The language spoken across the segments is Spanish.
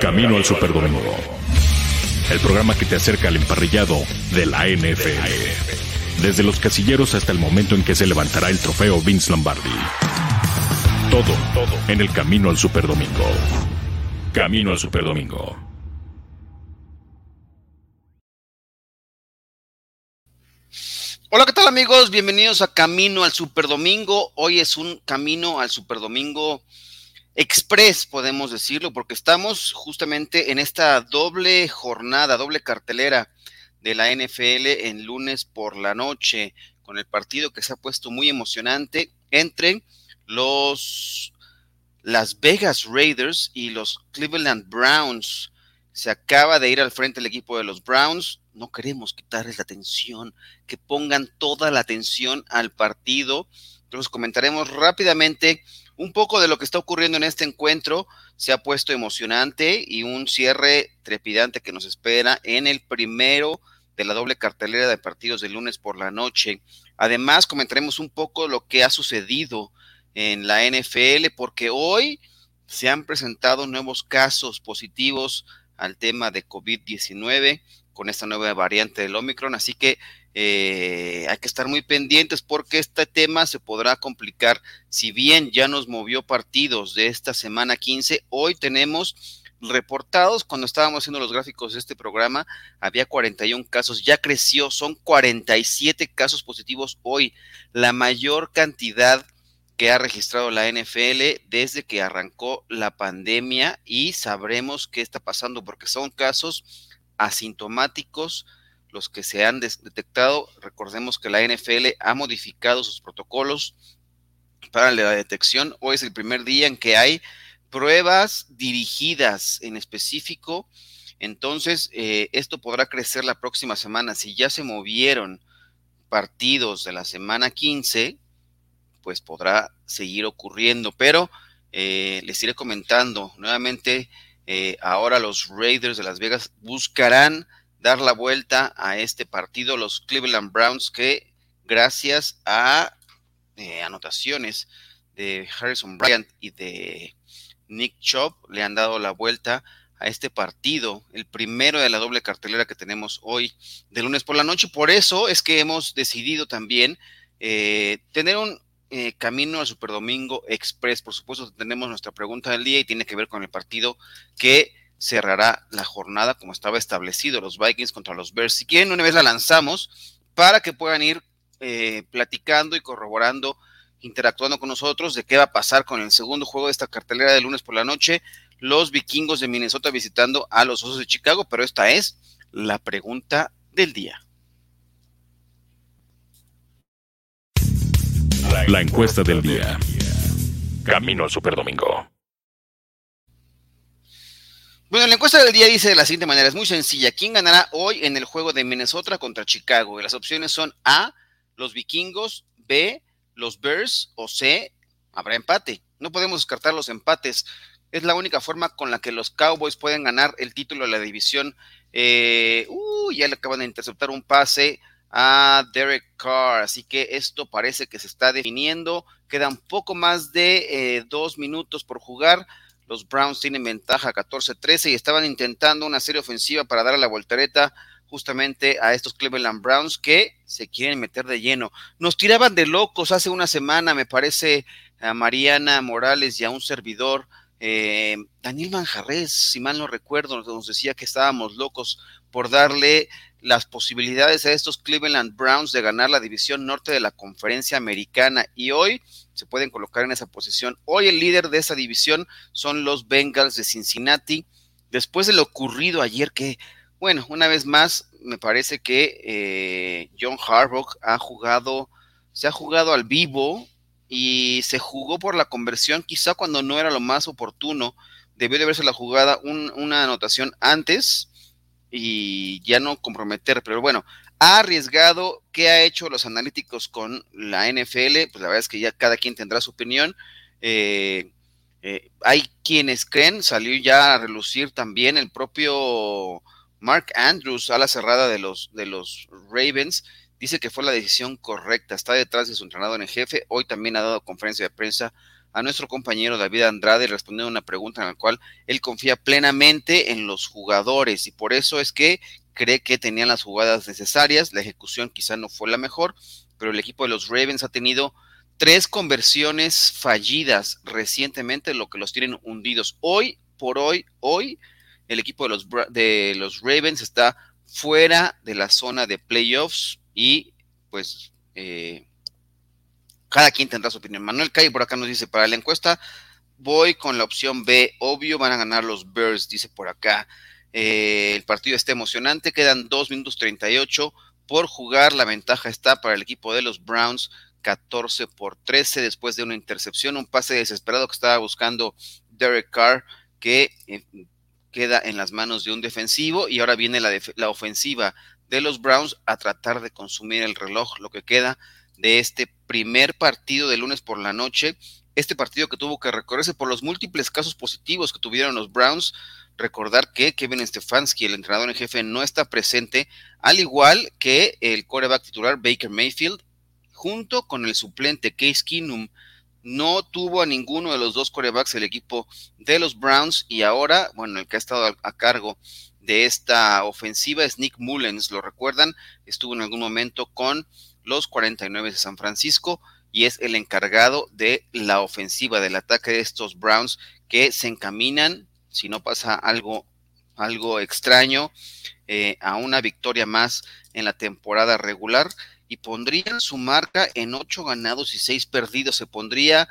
Camino al Superdomingo. El programa que te acerca al emparrillado de la NFL. Desde los casilleros hasta el momento en que se levantará el trofeo Vince Lombardi. Todo, todo en el Camino al Superdomingo. Camino al Superdomingo. Hola, ¿qué tal amigos? Bienvenidos a Camino al Superdomingo. Hoy es un Camino al Superdomingo Express, podemos decirlo, porque estamos justamente en esta doble jornada, doble cartelera de la NFL en lunes por la noche, con el partido que se ha puesto muy emocionante entre los Las Vegas Raiders y los Cleveland Browns. Se acaba de ir al frente el equipo de los Browns. No queremos quitarles la atención, que pongan toda la atención al partido. Entonces comentaremos rápidamente un poco de lo que está ocurriendo en este encuentro. Se ha puesto emocionante y un cierre trepidante que nos espera en el primero de la doble cartelera de partidos de lunes por la noche. Además, comentaremos un poco lo que ha sucedido en la NFL, porque hoy se han presentado nuevos casos positivos al tema de COVID-19 con esta nueva variante del Omicron, así que eh, hay que estar muy pendientes porque este tema se podrá complicar. Si bien ya nos movió partidos de esta semana 15, hoy tenemos reportados, cuando estábamos haciendo los gráficos de este programa, había 41 casos, ya creció, son 47 casos positivos hoy, la mayor cantidad que ha registrado la NFL desde que arrancó la pandemia y sabremos qué está pasando porque son casos asintomáticos los que se han detectado. Recordemos que la NFL ha modificado sus protocolos para la detección. Hoy es el primer día en que hay pruebas dirigidas en específico. Entonces, eh, esto podrá crecer la próxima semana. Si ya se movieron partidos de la semana 15, pues podrá seguir ocurriendo. Pero eh, les iré comentando nuevamente. Eh, ahora los Raiders de Las Vegas buscarán dar la vuelta a este partido los Cleveland Browns que gracias a eh, anotaciones de Harrison Bryant y de Nick Chubb le han dado la vuelta a este partido, el primero de la doble cartelera que tenemos hoy de lunes por la noche. Por eso es que hemos decidido también eh, tener un eh, camino al Superdomingo Express. Por supuesto, tenemos nuestra pregunta del día y tiene que ver con el partido que cerrará la jornada como estaba establecido los Vikings contra los Bears. Si quieren, una vez la lanzamos para que puedan ir eh, platicando y corroborando, interactuando con nosotros de qué va a pasar con el segundo juego de esta cartelera de lunes por la noche, los vikingos de Minnesota visitando a los Osos de Chicago, pero esta es la pregunta del día. La encuesta del día. Camino al Superdomingo. Bueno, la encuesta del día dice de la siguiente manera, es muy sencilla. ¿Quién ganará hoy en el juego de Minnesota contra Chicago? Y las opciones son A, los vikingos, B, los Bears o C, habrá empate. No podemos descartar los empates. Es la única forma con la que los Cowboys pueden ganar el título de la división. Eh, uh, ya le acaban de interceptar un pase a Derek Carr, así que esto parece que se está definiendo. Quedan poco más de eh, dos minutos por jugar los Browns tienen ventaja 14-13 y estaban intentando una serie ofensiva para dar la voltereta justamente a estos Cleveland Browns que se quieren meter de lleno. Nos tiraban de locos hace una semana, me parece, a Mariana Morales y a un servidor. Eh, Daniel Manjarres, si mal no recuerdo, nos decía que estábamos locos por darle las posibilidades a estos Cleveland Browns de ganar la división norte de la conferencia americana y hoy se pueden colocar en esa posición. Hoy el líder de esa división son los Bengals de Cincinnati. Después de lo ocurrido ayer, que, bueno, una vez más, me parece que eh, John Harbaugh ha jugado, se ha jugado al vivo y se jugó por la conversión, quizá cuando no era lo más oportuno. Debió de verse la jugada una anotación antes y ya no comprometer, pero bueno, ha arriesgado, ¿qué ha hecho los analíticos con la NFL? Pues la verdad es que ya cada quien tendrá su opinión. Eh, eh, hay quienes creen, salió ya a relucir también el propio Mark Andrews a la cerrada de los, de los Ravens, dice que fue la decisión correcta, está detrás de su entrenador en jefe, hoy también ha dado conferencia de prensa a nuestro compañero David Andrade respondiendo una pregunta en la cual él confía plenamente en los jugadores y por eso es que cree que tenían las jugadas necesarias, la ejecución quizá no fue la mejor, pero el equipo de los Ravens ha tenido tres conversiones fallidas recientemente, lo que los tienen hundidos. Hoy por hoy, hoy, el equipo de los, de los Ravens está fuera de la zona de playoffs y pues eh, cada quien tendrá su opinión. Manuel Calle por acá nos dice, para la encuesta voy con la opción B, obvio van a ganar los Bears, dice por acá. Eh, el partido está emocionante, quedan 2 minutos 38 por jugar, la ventaja está para el equipo de los Browns 14 por 13 después de una intercepción, un pase desesperado que estaba buscando Derek Carr que eh, queda en las manos de un defensivo y ahora viene la, la ofensiva de los Browns a tratar de consumir el reloj, lo que queda de este primer partido de lunes por la noche, este partido que tuvo que recorrerse por los múltiples casos positivos que tuvieron los Browns. Recordar que Kevin Stefanski, el entrenador en jefe, no está presente, al igual que el coreback titular Baker Mayfield, junto con el suplente Case Keenum no tuvo a ninguno de los dos corebacks el equipo de los Browns y ahora, bueno, el que ha estado a, cargo de esta ofensiva es Nick Mullens, lo recuerdan, estuvo en algún momento con los 49 de San Francisco y es el encargado de la ofensiva del ataque de estos Browns que se encaminan, si no pasa algo, algo extraño, eh, a una victoria más en la temporada regular y pondrían su marca en ocho ganados y seis perdidos. Se pondría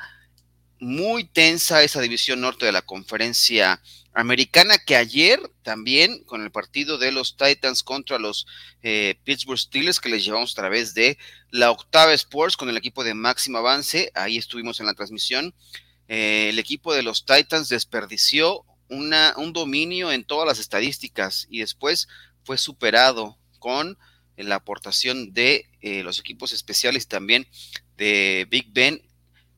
muy tensa esa división norte de la conferencia americana que ayer también con el partido de los Titans contra los eh, Pittsburgh Steelers que les llevamos a través de la octava Sports con el equipo de máximo avance, ahí estuvimos en la transmisión, eh, el equipo de los Titans desperdició un dominio en todas las estadísticas y después fue superado con la aportación de eh, los equipos especiales también de Big Ben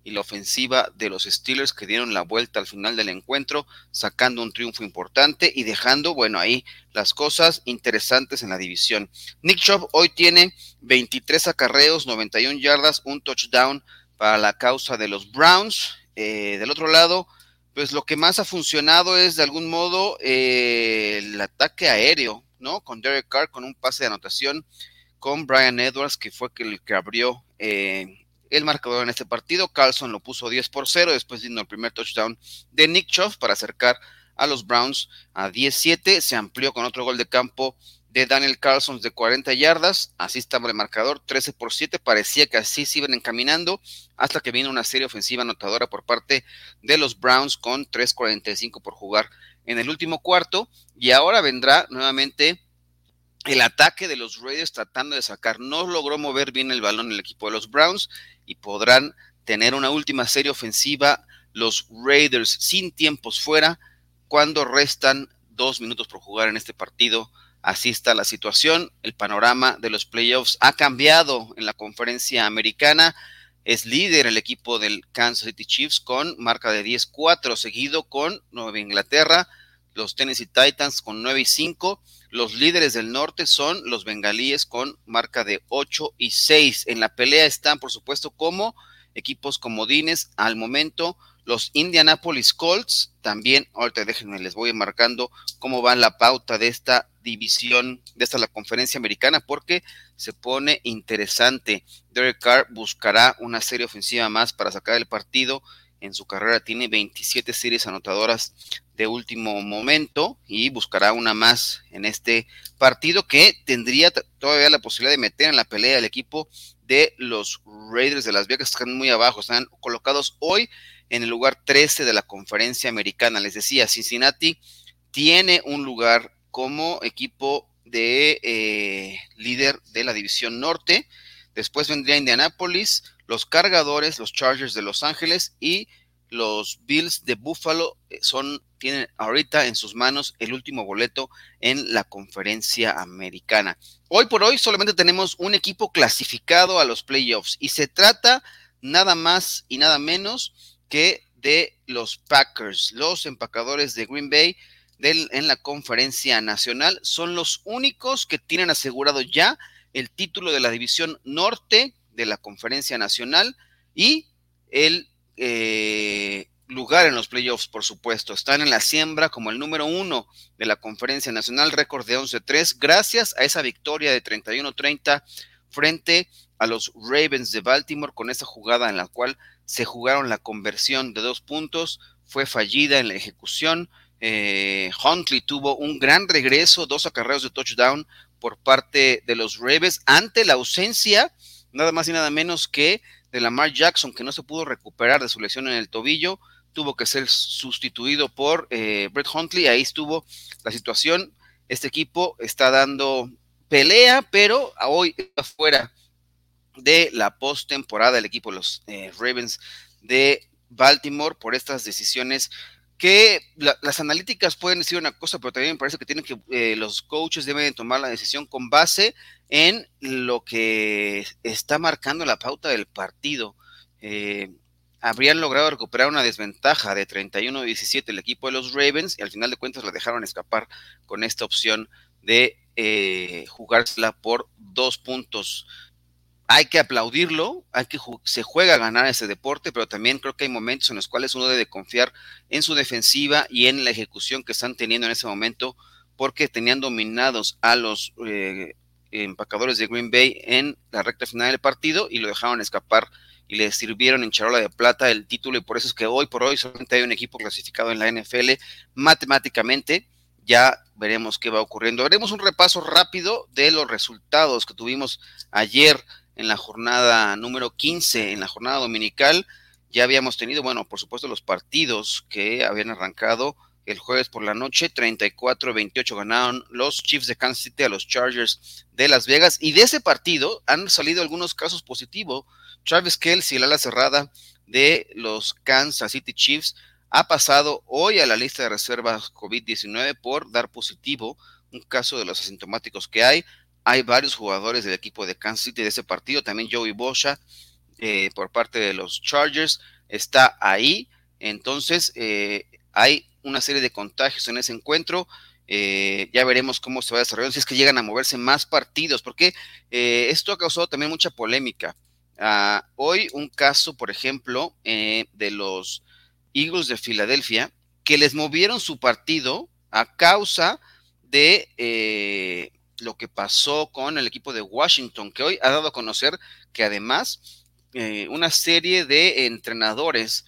y la ofensiva de los Steelers que dieron la vuelta al final del encuentro, sacando un triunfo importante y dejando, bueno, ahí las cosas interesantes en la división. Nick Chubb hoy tiene 23 acarreos, 91 yardas, un touchdown para la causa de los Browns. Eh, del otro lado, pues lo que más ha funcionado es de algún modo eh, el ataque aéreo ¿no? Con Derek Carr, con un pase de anotación, con Brian Edwards, que fue el que abrió eh, el marcador en este partido. Carlson lo puso 10 por 0, después vino el primer touchdown de Nick Chubb para acercar a los Browns a 17. Se amplió con otro gol de campo de Daniel Carlson de 40 yardas. Así estaba el marcador, 13 por 7. Parecía que así se iban encaminando hasta que vino una serie ofensiva anotadora por parte de los Browns con 3.45 por jugar en el último cuarto y ahora vendrá nuevamente el ataque de los Raiders tratando de sacar. No logró mover bien el balón el equipo de los Browns y podrán tener una última serie ofensiva los Raiders sin tiempos fuera cuando restan dos minutos por jugar en este partido. Así está la situación. El panorama de los playoffs ha cambiado en la conferencia americana. Es líder el equipo del Kansas City Chiefs con marca de 10-4, seguido con Nueva Inglaterra, los Tennessee Titans con 9 y 5. Los líderes del norte son los bengalíes con marca de 8 y 6. En la pelea están, por supuesto, como equipos comodines al momento. Los Indianapolis Colts también, ahorita déjenme, les voy marcando cómo va la pauta de esta división, de esta la conferencia americana, porque se pone interesante. Derek Carr buscará una serie ofensiva más para sacar el partido. En su carrera tiene 27 series anotadoras de último momento y buscará una más en este partido que tendría todavía la posibilidad de meter en la pelea el equipo de los Raiders de Las Vegas, que están muy abajo, están colocados hoy en el lugar 13 de la conferencia americana. Les decía, Cincinnati tiene un lugar como equipo de eh, líder de la división norte. Después vendría Indianapolis, los cargadores, los Chargers de Los Ángeles y los Bills de Buffalo eh, son, tienen ahorita en sus manos el último boleto en la conferencia americana. Hoy por hoy solamente tenemos un equipo clasificado a los playoffs y se trata nada más y nada menos que de los Packers, los empacadores de Green Bay en la conferencia nacional. Son los únicos que tienen asegurado ya el título de la división norte de la conferencia nacional y el eh, lugar en los playoffs, por supuesto. Están en la siembra como el número uno de la conferencia nacional, récord de 11-3, gracias a esa victoria de 31-30 frente a los Ravens de Baltimore con esa jugada en la cual se jugaron la conversión de dos puntos, fue fallida en la ejecución. Eh, Huntley tuvo un gran regreso, dos acarreos de touchdown por parte de los Ravens ante la ausencia, nada más y nada menos que de Lamar Jackson, que no se pudo recuperar de su lesión en el tobillo tuvo que ser sustituido por eh, Brett Huntley. Ahí estuvo la situación. Este equipo está dando pelea, pero hoy está fuera de la postemporada el equipo los eh, Ravens de Baltimore por estas decisiones que las analíticas pueden decir una cosa, pero también me parece que tienen que eh, los coaches deben tomar la decisión con base en lo que está marcando la pauta del partido. Eh, habrían logrado recuperar una desventaja de 31-17 el equipo de los Ravens y al final de cuentas la dejaron escapar con esta opción de eh, jugársela por dos puntos. Hay que aplaudirlo, hay que se juega a ganar ese deporte, pero también creo que hay momentos en los cuales uno debe confiar en su defensiva y en la ejecución que están teniendo en ese momento, porque tenían dominados a los eh, empacadores de Green Bay en la recta final del partido y lo dejaron escapar y le sirvieron en charola de plata el título y por eso es que hoy por hoy solamente hay un equipo clasificado en la NFL matemáticamente. Ya veremos qué va ocurriendo. Haremos un repaso rápido de los resultados que tuvimos ayer en la jornada número 15, en la jornada dominical. Ya habíamos tenido, bueno, por supuesto, los partidos que habían arrancado el jueves por la noche. 34-28 ganaron los Chiefs de Kansas City a los Chargers de Las Vegas. Y de ese partido han salido algunos casos positivos Travis Kelsey, el ala cerrada de los Kansas City Chiefs, ha pasado hoy a la lista de reservas COVID-19 por dar positivo, un caso de los asintomáticos que hay. Hay varios jugadores del equipo de Kansas City de ese partido, también Joey Bosa eh, por parte de los Chargers está ahí. Entonces, eh, hay una serie de contagios en ese encuentro. Eh, ya veremos cómo se va desarrollando, si es que llegan a moverse más partidos, porque esto ha causado también mucha polémica. Ah, hoy un caso, por ejemplo, de los Eagles de Filadelfia, que les movieron su partido a causa de lo que pasó con el equipo de Washington, que hoy ha dado a conocer que además eh, una serie de entrenadores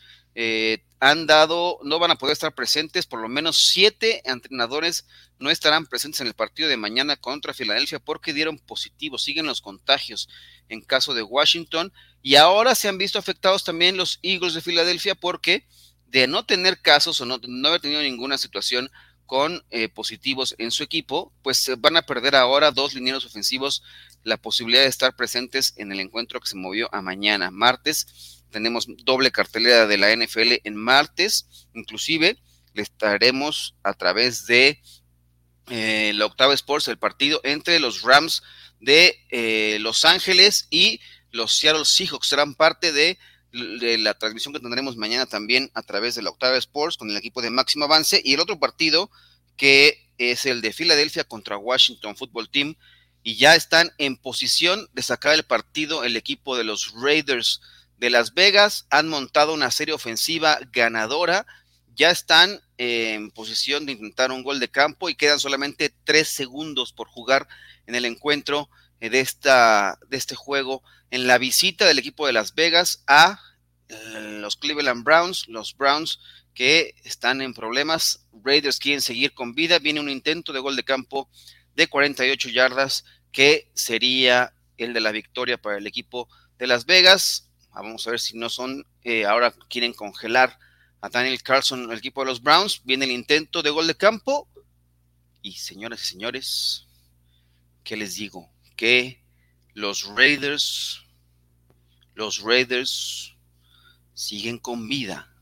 han dado, no van a poder estar presentes, por lo menos siete entrenadores no estarán presentes en el partido de mañana contra Filadelfia porque dieron positivo, siguen los contagios en caso de Washington. Y ahora se han visto afectados también los Eagles de Filadelfia porque de no tener casos o no, haber tenido ninguna situación con eh, positivos en su equipo, pues van a perder ahora dos linieros ofensivos la posibilidad de estar presentes en el encuentro que se movió a mañana, martes. Tenemos doble cartelera de la NFL en martes, inclusive le estaremos a través de eh, la Octava Sports el partido entre los Rams de eh, Los Ángeles y los Seattle Seahawks serán parte de, la transmisión que tendremos mañana también a través de la Octava Sports con el equipo de máximo avance. Y el otro partido que es el de Filadelfia contra Washington Football Team. Y ya están en posición de sacar el partido el equipo de los Raiders de Las Vegas. Han montado una serie ofensiva ganadora. Ya están en posición de intentar un gol de campo y quedan solamente tres segundos por jugar en el encuentro de, esta, de este juego en la visita del equipo de Las Vegas a eh, los Cleveland Browns, los Browns que están en problemas, Raiders quieren seguir con vida, viene un intento de gol de campo de 48 yardas que sería el de la victoria para el equipo de Las Vegas. Vamos a ver si no son, eh, ahora quieren congelar a Daniel Carlson, el equipo de los Browns, viene el intento de gol de campo y señoras y señores, ¿qué les digo? Que los Raiders, los Raiders siguen con vida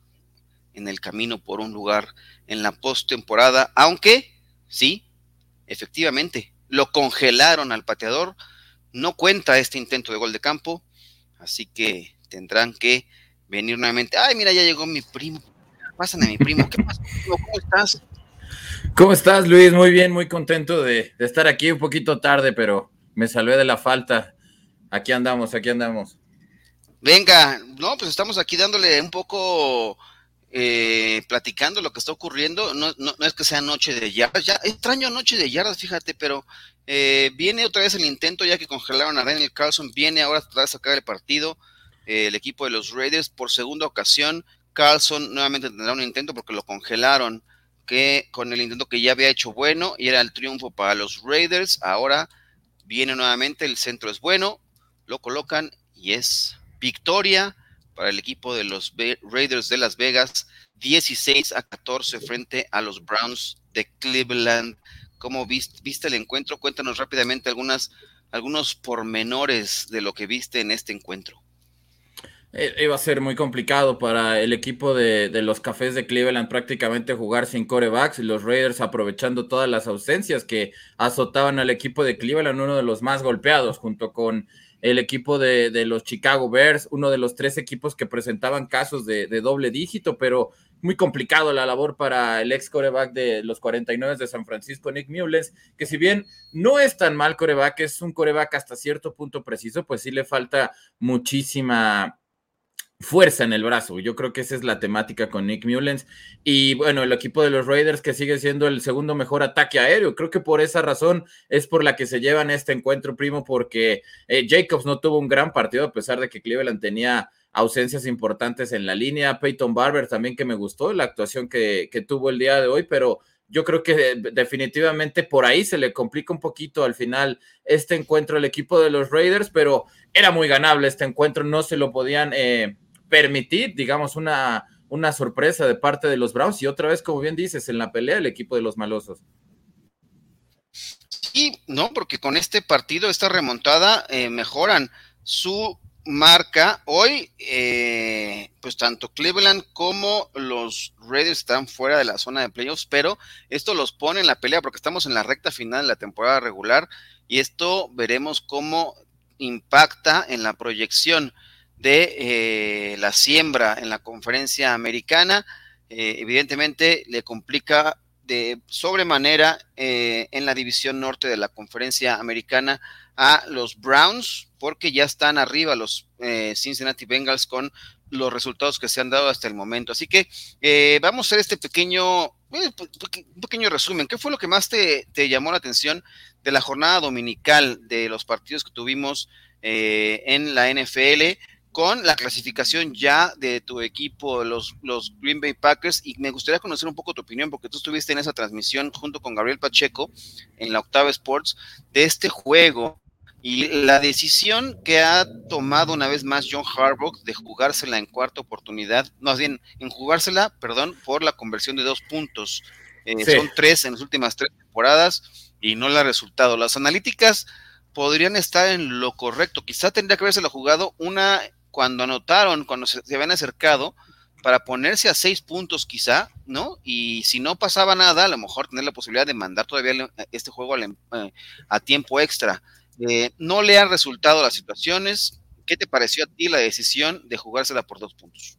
en el camino por un lugar en la postemporada, aunque sí, efectivamente, lo congelaron al pateador, no cuenta este intento de gol de campo, así que tendrán que venir nuevamente. Ay, mira, ya llegó mi primo. Pásame, mi primo. ¿Qué pasa? ¿Cómo estás? ¿Cómo estás, Luis? Muy bien, muy contento de, estar aquí un poquito tarde, pero me salvé de la falta. Aquí andamos, aquí andamos. Venga, no, pues estamos aquí dándole un poco, eh, platicando lo que está ocurriendo. No, no, es que sea noche de yardas, ya extraño noche de yardas, fíjate, pero eh, viene otra vez el intento, ya que congelaron a Daniel Carlson, viene ahora a sacar el partido. Eh, el equipo de los Raiders por segunda ocasión. Carlson nuevamente tendrá un intento porque lo congelaron que con el intento que ya había hecho bueno y era el triunfo para los Raiders. Ahora viene nuevamente, el centro es bueno, lo colocan y es victoria para el equipo de los Raiders de Las Vegas, 16 a 14 frente a los Browns de Cleveland. ¿Cómo viste, el encuentro? Cuéntanos rápidamente algunas, algunos pormenores de lo que viste en este encuentro. Eh, iba a ser muy complicado para el equipo de, los Cafés de Cleveland prácticamente jugar sin corebacks y los Raiders aprovechando todas las ausencias que azotaban al equipo de Cleveland, uno de los más golpeados junto con el equipo de, los Chicago Bears, uno de los tres equipos que presentaban casos de, doble dígito, pero muy complicado la labor para el ex coreback de los 49 de San Francisco, Nick Mullens, que si bien no es tan mal coreback, es un coreback hasta cierto punto preciso, pues sí le falta muchísima fuerza en el brazo. Yo creo que esa es la temática con Nick Mullens. Y bueno, el equipo de los Raiders que sigue siendo el segundo mejor ataque aéreo. Creo que por esa razón es por la que se llevan este encuentro, primo, porque eh, Jacobs no tuvo un gran partido a pesar de que Cleveland tenía ausencias importantes en la línea. Peyton Barber también que me gustó la actuación que, que tuvo el día de hoy, pero yo creo que definitivamente por ahí se le complica un poquito al final este encuentro al equipo de los Raiders, pero era muy ganable este encuentro, no se lo podían eh, permitir, digamos, una, una sorpresa de parte de los Browns y otra vez, como bien dices, en la pelea el equipo de los malosos. Sí, no, porque con este partido, esta remontada, eh, mejoran su marca. Hoy, eh, pues tanto Cleveland como los Raiders están fuera de la zona de playoffs, pero esto los pone en la pelea porque estamos en la recta final de la temporada regular y esto veremos cómo impacta en la proyección de eh, la siembra en la conferencia americana. Eh, evidentemente le complica de sobremanera eh, en la división norte de la conferencia americana a los Browns, porque ya están arriba los Cincinnati Bengals con los resultados que se han dado hasta el momento. Así que vamos a hacer este pequeño, pequeño resumen. ¿Qué fue lo que más te, te, llamó la atención de la jornada dominical de los partidos que tuvimos en la NFL? Con la clasificación ya de tu equipo, los, los Green Bay Packers, y me gustaría conocer un poco tu opinión, porque tú estuviste en esa transmisión junto con Gabriel Pacheco en la Octava Sports de este juego y la decisión que ha tomado una vez más John Harbaugh de jugársela en cuarta oportunidad, más bien en jugársela, perdón, por la conversión de dos puntos. Eh, son tres en las últimas tres temporadas y no le ha resultado. Las analíticas podrían estar en lo correcto. Quizá tendría que haberse jugado una cuando anotaron, cuando se, habían acercado, para ponerse a seis puntos quizá, ¿no? Y si no pasaba nada, a lo mejor tener la posibilidad de mandar todavía este juego a, em, eh, a tiempo extra. Eh, no le han resultado las situaciones. ¿Qué te pareció a ti la decisión de jugársela por dos puntos?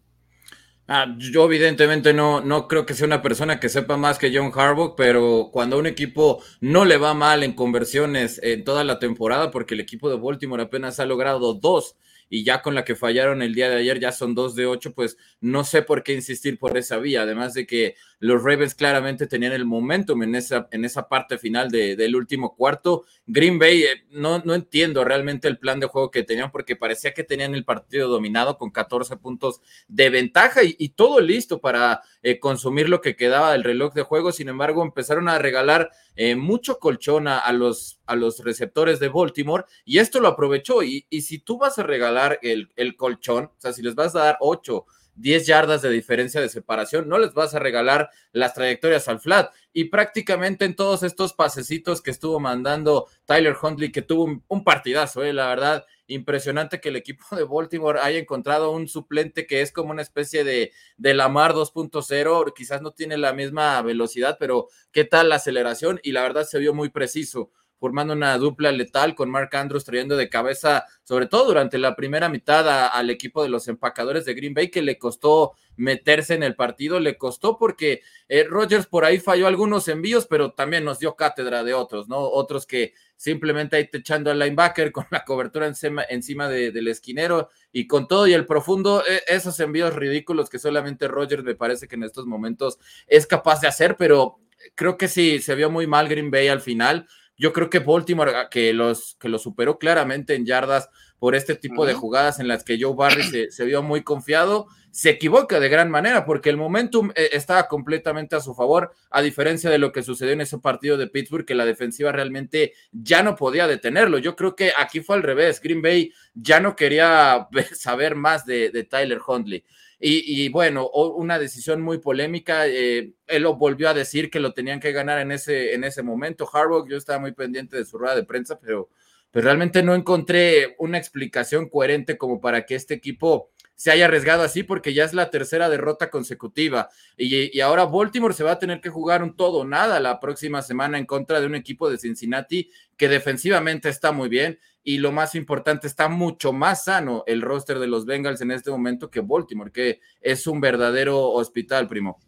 Ah, yo evidentemente no, no creo que sea una persona que sepa más que John Harbaugh, pero cuando a un equipo no le va mal en conversiones en toda la temporada, porque el equipo de Baltimore apenas ha logrado dos y ya con la que fallaron el día de ayer ya son dos de ocho, pues no sé por qué insistir por esa vía, además de que los Ravens claramente tenían el momentum en esa, en esa parte final del último cuarto. Green Bay, eh, no, no entiendo realmente el plan de juego que tenían porque parecía que tenían el partido dominado con 14 puntos de ventaja y, todo listo para eh, consumir lo que quedaba del reloj de juego. Sin embargo, empezaron a regalar eh, mucho colchón a, los, a los receptores de Baltimore y esto lo aprovechó. Y, y si tú vas a regalar el, el colchón, o sea, si les vas a dar 8 10 yardas de diferencia de separación, no les vas a regalar las trayectorias al flat. Y prácticamente en todos estos pasecitos que estuvo mandando Tyler Huntley, que tuvo un, partidazo, eh, la verdad, impresionante que el equipo de Baltimore haya encontrado un suplente que es como una especie de, de Lamar 2.0, quizás no tiene la misma velocidad, pero qué tal la aceleración y la verdad se vio muy preciso formando una dupla letal con Mark Andrews trayendo de cabeza, sobre todo durante la primera mitad, al equipo de los empacadores de Green Bay, que le costó meterse en el partido, le costó porque eh, Rogers por ahí falló algunos envíos, pero también nos dio cátedra de otros, ¿no? Otros que simplemente ahí te echando al linebacker con la cobertura encima, encima del esquinero y con todo y el profundo, e, esos envíos ridículos que solamente Rogers me parece que en estos momentos es capaz de hacer, pero creo que sí, se vio muy mal Green Bay al final. Yo creo que Baltimore, ah, que los que lo superó claramente en yardas por este tipo de jugadas en las que Joe Barry se, vio muy confiado, se equivoca de gran manera porque el momentum eh, estaba completamente a su favor, a diferencia de lo que sucedió en ese partido de Pittsburgh, que la defensiva realmente ya no podía detenerlo. Yo creo que aquí fue al revés. Green Bay ya no quería saber más de, de Tyler Huntley. Y, bueno, una decisión muy polémica. Eh, él volvió a decir que lo tenían que ganar en ese, en ese momento. Harbaugh, yo estaba muy pendiente de su rueda de prensa, pero, pero realmente no encontré una explicación coherente como para que este equipo se haya arriesgado así porque ya es la tercera derrota consecutiva y, y, ahora Baltimore se va a tener que jugar un todo o nada la próxima semana en contra de un equipo de Cincinnati que defensivamente está muy bien y lo más importante está mucho más sano el roster de los Bengals en este momento que Baltimore, que es un verdadero hospital, primo.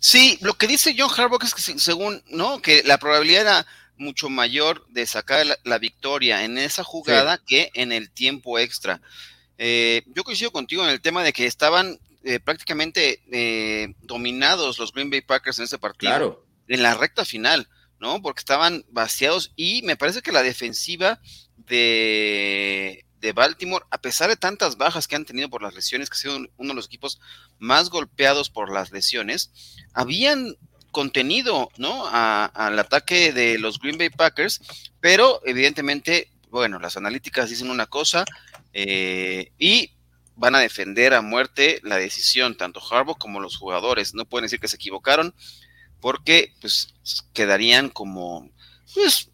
Sí, lo que dice John Harbaugh es que según, ¿no? Que la probabilidad era mucho mayor de sacar la, victoria en esa jugada que en el tiempo extra. Eh, yo coincido contigo en el tema de que estaban eh, prácticamente eh, dominados los Green Bay Packers en ese partido. Claro. En la recta final, ¿no? Porque estaban vaciados y me parece que la defensiva de, de, Baltimore, a pesar de tantas bajas que han tenido por las lesiones, que ha sido uno de los equipos más golpeados por las lesiones, habían contenido, ¿no? al ataque de los Green Bay Packers, pero evidentemente, bueno, las analíticas dicen una cosa, eh, y van a defender a muerte la decisión, tanto Harbaugh como los jugadores. No pueden decir que se equivocaron porque pues quedarían como, pues,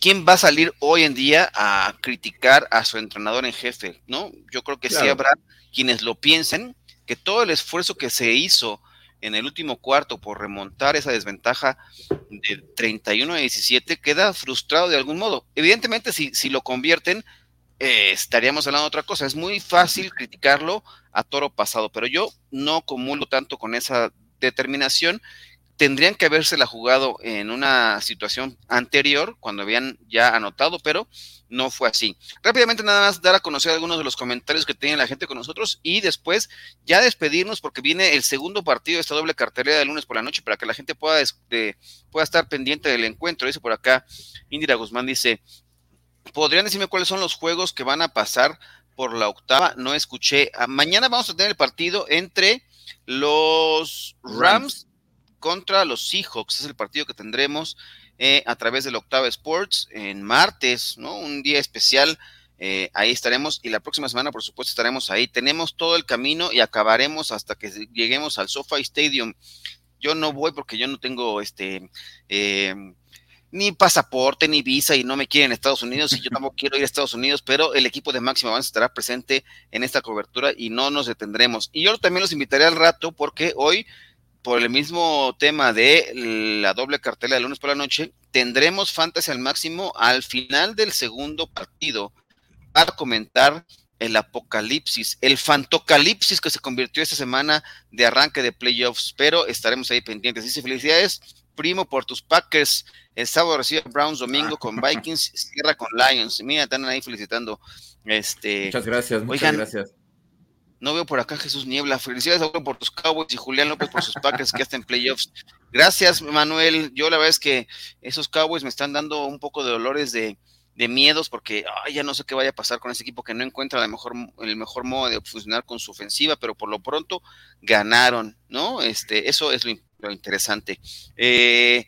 ¿quién va a salir hoy en día a criticar a su entrenador en jefe? ¿No? Yo creo que sí habrá quienes lo piensen, que todo el esfuerzo que se hizo en el último cuarto por remontar esa desventaja de 31 a 17 queda frustrado de algún modo. Evidentemente, si, si lo convierten, eh, estaríamos hablando de otra cosa. Es muy fácil criticarlo a toro pasado, pero yo no comulgo tanto con esa determinación. Tendrían que habérsela jugado en una situación anterior, cuando habían ya anotado, pero no fue así. Rápidamente nada más dar a conocer algunos de los comentarios que tiene la gente con nosotros y después ya despedirnos porque viene el segundo partido de esta doble cartelera de lunes por la noche para que la gente pueda, pueda estar pendiente del encuentro. Dice por acá, Indira Guzmán dice, ¿Podrían decirme cuáles son los juegos que van a pasar por la octava? No escuché. Ah, mañana vamos a tener el partido entre los Rams contra los Seahawks. Es el partido que tendremos eh, a través de la octava Sports en martes, ¿no? Un día especial. Eh, ahí estaremos y la próxima semana, por supuesto, estaremos ahí. Tenemos todo el camino y acabaremos hasta que lleguemos al SoFi Stadium. Yo no voy porque yo no tengo este. Eh, ni pasaporte, ni visa y no me quieren en Estados Unidos y yo tampoco quiero ir a Estados Unidos, pero el equipo de Máximo Avance estará presente en esta cobertura y no nos detendremos. Y yo también los invitaré al rato porque hoy, por el mismo tema de la doble cartela de lunes por la noche, tendremos Fantasy al máximo al final del segundo partido para comentar el apocalipsis, el fantocalipsis que se convirtió esta semana de arranque de playoffs, pero estaremos ahí pendientes. Dice felicidades primo, por tus Packers. El sábado recibe Browns, domingo con Vikings, cierra con Lions. Mira, están ahí felicitando. Este, muchas gracias, muchas gracias. No veo por acá Jesús Niebla. Felicidades por tus Cowboys y Julián López por sus Packers que están en playoffs. Gracias, Manuel. Yo la verdad es que esos Cowboys me están dando un poco de dolores de, miedos porque ya no sé qué vaya a pasar con ese equipo que no encuentra la mejor, el mejor modo de funcionar con su ofensiva, pero por lo pronto ganaron, ¿no? Este, eso es lo, interesante. Eh,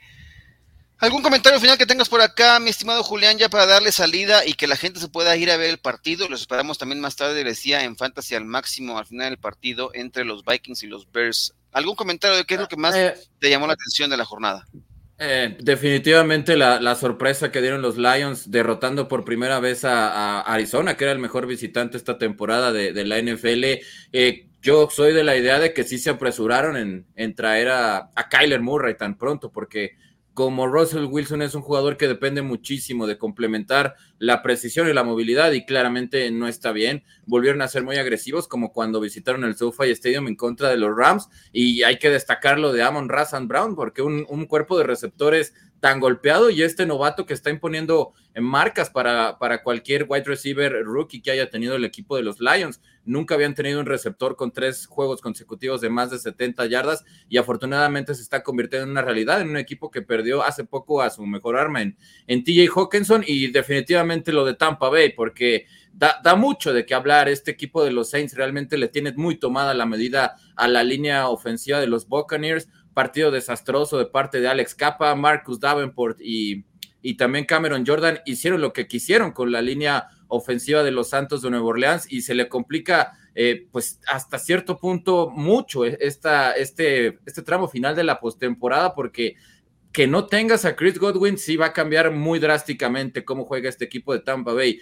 ¿Algún comentario final que tengas por acá, mi estimado Julián, ya para darle salida y que la gente se pueda ir a ver el partido? Los esperamos también más tarde, decía, en Fantasy al máximo al final del partido entre los Vikings y los Bears. ¿Algún comentario de qué es lo que más eh, te llamó la atención de la jornada? Eh, definitivamente la, sorpresa que dieron los Lions derrotando por primera vez a, Arizona, que era el mejor visitante esta temporada de, la NFL. Eh, yo soy de la idea de que sí se apresuraron en, traer a, a, Kyler Murray tan pronto, porque como Russell Wilson es un jugador que depende muchísimo de complementar la precisión y la movilidad y claramente no está bien. Volvieron a ser muy agresivos como cuando visitaron el SoFi Stadium en contra de los Rams y hay que destacarlo de Amon Razan Brown porque un, cuerpo de receptores tan golpeado y este novato que está imponiendo en marcas para, para cualquier wide receiver rookie que haya tenido el equipo de los Lions. Nunca habían tenido un receptor con tres juegos consecutivos de más de 70 yardas y afortunadamente se está convirtiendo en una realidad en un equipo que perdió hace poco a su mejor arma en, en TJ Hawkinson y definitivamente lo de Tampa Bay porque da, da, mucho de qué hablar. Este equipo de los Saints realmente le tiene muy tomada la medida a la línea ofensiva de los Buccaneers partido desastroso de parte de Alex Capa, Marcus Davenport y, y también Cameron Jordan hicieron lo que quisieron con la línea ofensiva de los Santos de Nueva Orleans y se le complica eh, pues hasta cierto punto mucho esta, este, este tramo final de la postemporada porque que no tengas a Chris Godwin sí va a cambiar muy drásticamente cómo juega este equipo de Tampa Bay.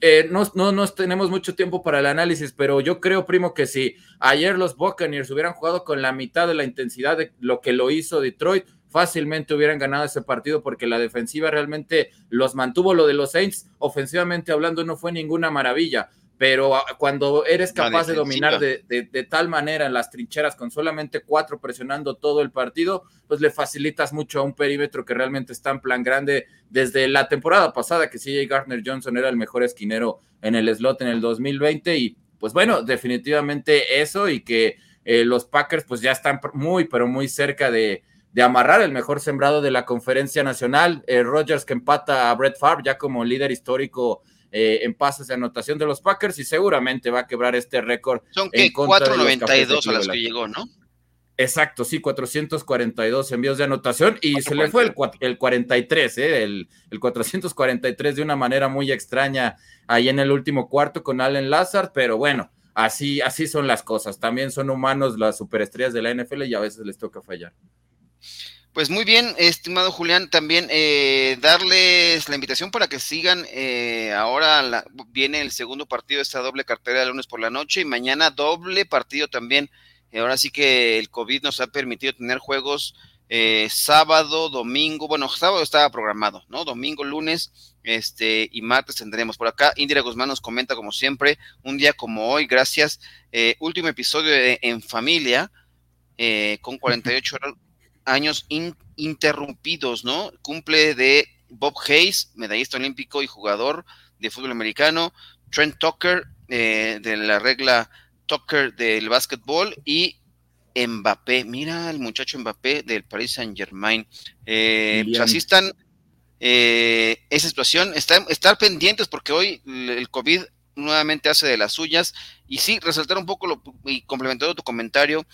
Eh, no, no, no tenemos mucho tiempo para el análisis, pero yo creo, primo, que si ayer los Buccaneers hubieran jugado con la mitad de la intensidad de lo que lo hizo Detroit, fácilmente hubieran ganado ese partido porque la defensiva realmente los mantuvo. Lo de los Saints, ofensivamente hablando, no fue ninguna maravilla pero ah, cuando eres capaz de dominar de, tal manera en las trincheras con solamente cuatro presionando todo el partido, pues le facilitas mucho a un perímetro que realmente está en plan grande desde la temporada pasada, que CJ Gardner Johnson era el mejor esquinero en el slot en el 2020 y pues bueno, definitivamente eso y que eh, los Packers pues ya están muy, pero muy cerca de, amarrar el mejor sembrado de la conferencia nacional. Eh, Rogers que empata a Brett Favre ya como líder histórico eh, en pases de anotación de los Packers y seguramente va a quebrar este récord. Son que 492 a las que llegó, ¿no? Exacto, sí, 442 envíos de anotación y se le fue el, el 43, ¿eh? el, el, 443 de una manera muy extraña ahí en el último cuarto con Allen Lazard, pero bueno, así, así son las cosas. También son humanos las superestrellas de la NFL y a veces les toca fallar. Pues muy bien, estimado Julián, también eh, darles la invitación para que sigan. Eh, ahora viene el segundo partido de esta doble cartera de lunes por la noche y mañana doble partido también. Eh, ahora sí que el COVID nos ha permitido tener juegos sábado, domingo. Bueno, sábado estaba programado, ¿no? Domingo, lunes, este y martes tendremos por acá. Indira Guzmán nos comenta como siempre, un día como hoy, gracias. último episodio de En Familia. con 48 horas años interrumpidos, ¿no? Cumple de Bob Hayes, medallista olímpico y jugador de fútbol americano, Trent Tucker, eh, de la regla Tucker del básquetbol, y Mbappé, mira el muchacho Mbappé del Paris Saint Germain. Eh, pues así están eh, esa situación, estar pendientes porque hoy el COVID nuevamente hace de las suyas, y sí, resaltar un poco lo, y complementando tu comentario,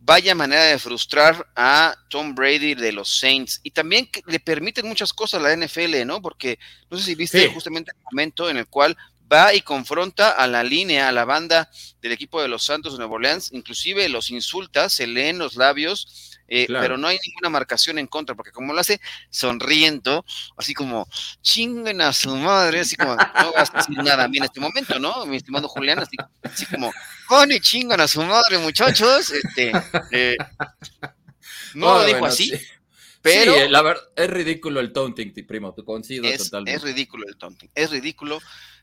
vaya manera de frustrar a Tom Brady de los Saints. Y también le permiten muchas cosas a la NFL, ¿no? Porque no sé si viste justamente el momento en el cual va y confronta a la línea, a la banda del equipo de los Santos de Nueva Orleans, inclusive los insulta, se leen los labios eh, pero no hay ninguna marcación en contra, porque como lo hace sonriendo, así como chinguen a su madre, así como no vas a decir nada a mí en este momento, ¿no? Mi estimado Julián, así, así como, pone chingan a su madre, muchachos, este, eh, no lo dijo así. Pero sí, la verdad, es ridículo el taunting, primo, te coincido totalmente. Es ridículo el taunting, es ridículo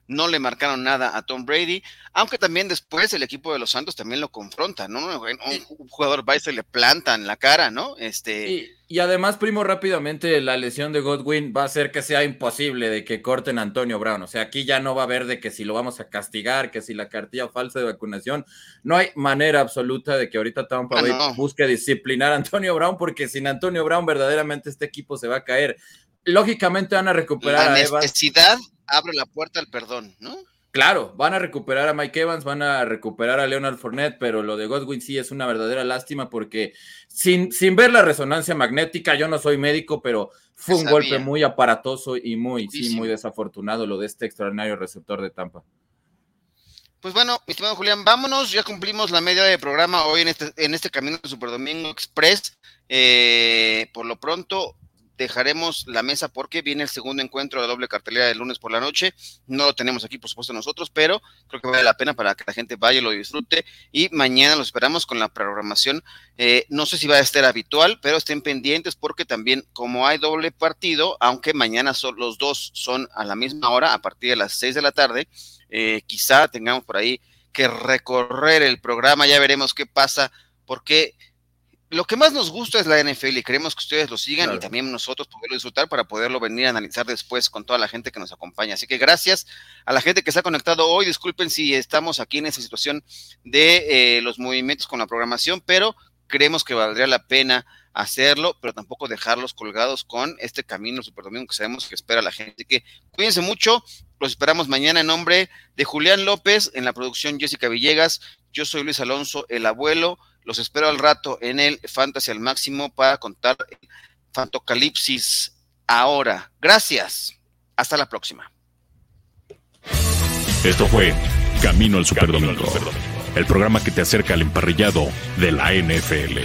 no le marcaron nada a Tom Brady, aunque también después el equipo de los Santos también lo confronta, ¿no? Un jugador va y se le planta en la cara, ¿no? Este... Y, además, primo, rápidamente, la lesión de Godwin va a hacer que sea imposible de que corten a Antonio Brown. O sea, aquí ya no va a haber de que si lo vamos a castigar, que si la cartilla falsa de vacunación. No hay manera absoluta de que ahorita Tampa ah, busque disciplinar a Antonio Brown, porque sin Antonio Brown verdaderamente este equipo se va a caer. Lógicamente van a recuperar la necesidad abre la puerta al perdón, ¿no? Claro, van a recuperar a Mike Evans, van a recuperar a Leonard Fournette, pero lo de Godwin sí es una verdadera lástima porque sin, sin ver la resonancia magnética, yo no soy médico, pero fue un golpe muy aparatoso y muy, sí, muy desafortunado lo de este extraordinario receptor de Tampa. Pues bueno, mi estimado Julián, vámonos, ya cumplimos la media de programa hoy en este, en este camino de Super Domingo Express. Eh, por lo pronto, dejaremos la mesa porque viene el segundo encuentro de doble cartelera del lunes por la noche. No lo tenemos aquí, por supuesto, nosotros, pero creo que vale la pena para que la gente vaya lo disfrute. Y mañana lo esperamos con la programación. Eh, no sé si va a estar habitual, pero estén pendientes porque también, como hay doble partido, aunque mañana son, los dos son a la misma hora, a partir de las seis de la tarde, eh, quizá tengamos por ahí que recorrer el programa. Ya veremos qué pasa, porque lo que más nos gusta es la NFL y queremos que ustedes lo sigan y también nosotros poderlo disfrutar para poderlo venir a analizar después con toda la gente que nos acompaña. Así que gracias a la gente que se ha conectado hoy. Disculpen si estamos aquí en esa situación de eh, los movimientos con la programación, pero creemos que valdría la pena hacerlo, pero tampoco dejarlos colgados con este camino super domingo que sabemos que espera la gente. Así que cuídense mucho. Los esperamos mañana en nombre de Julián López, en la producción Jessica Villegas. Yo soy Luis Alonso, el abuelo. Los espero al rato en el Fantasy al Máximo para contar Fantocalipsis ahora. Gracias. Hasta la próxima. Esto fue Camino al Superdomingo, el programa que te acerca al emparrillado de la NFL.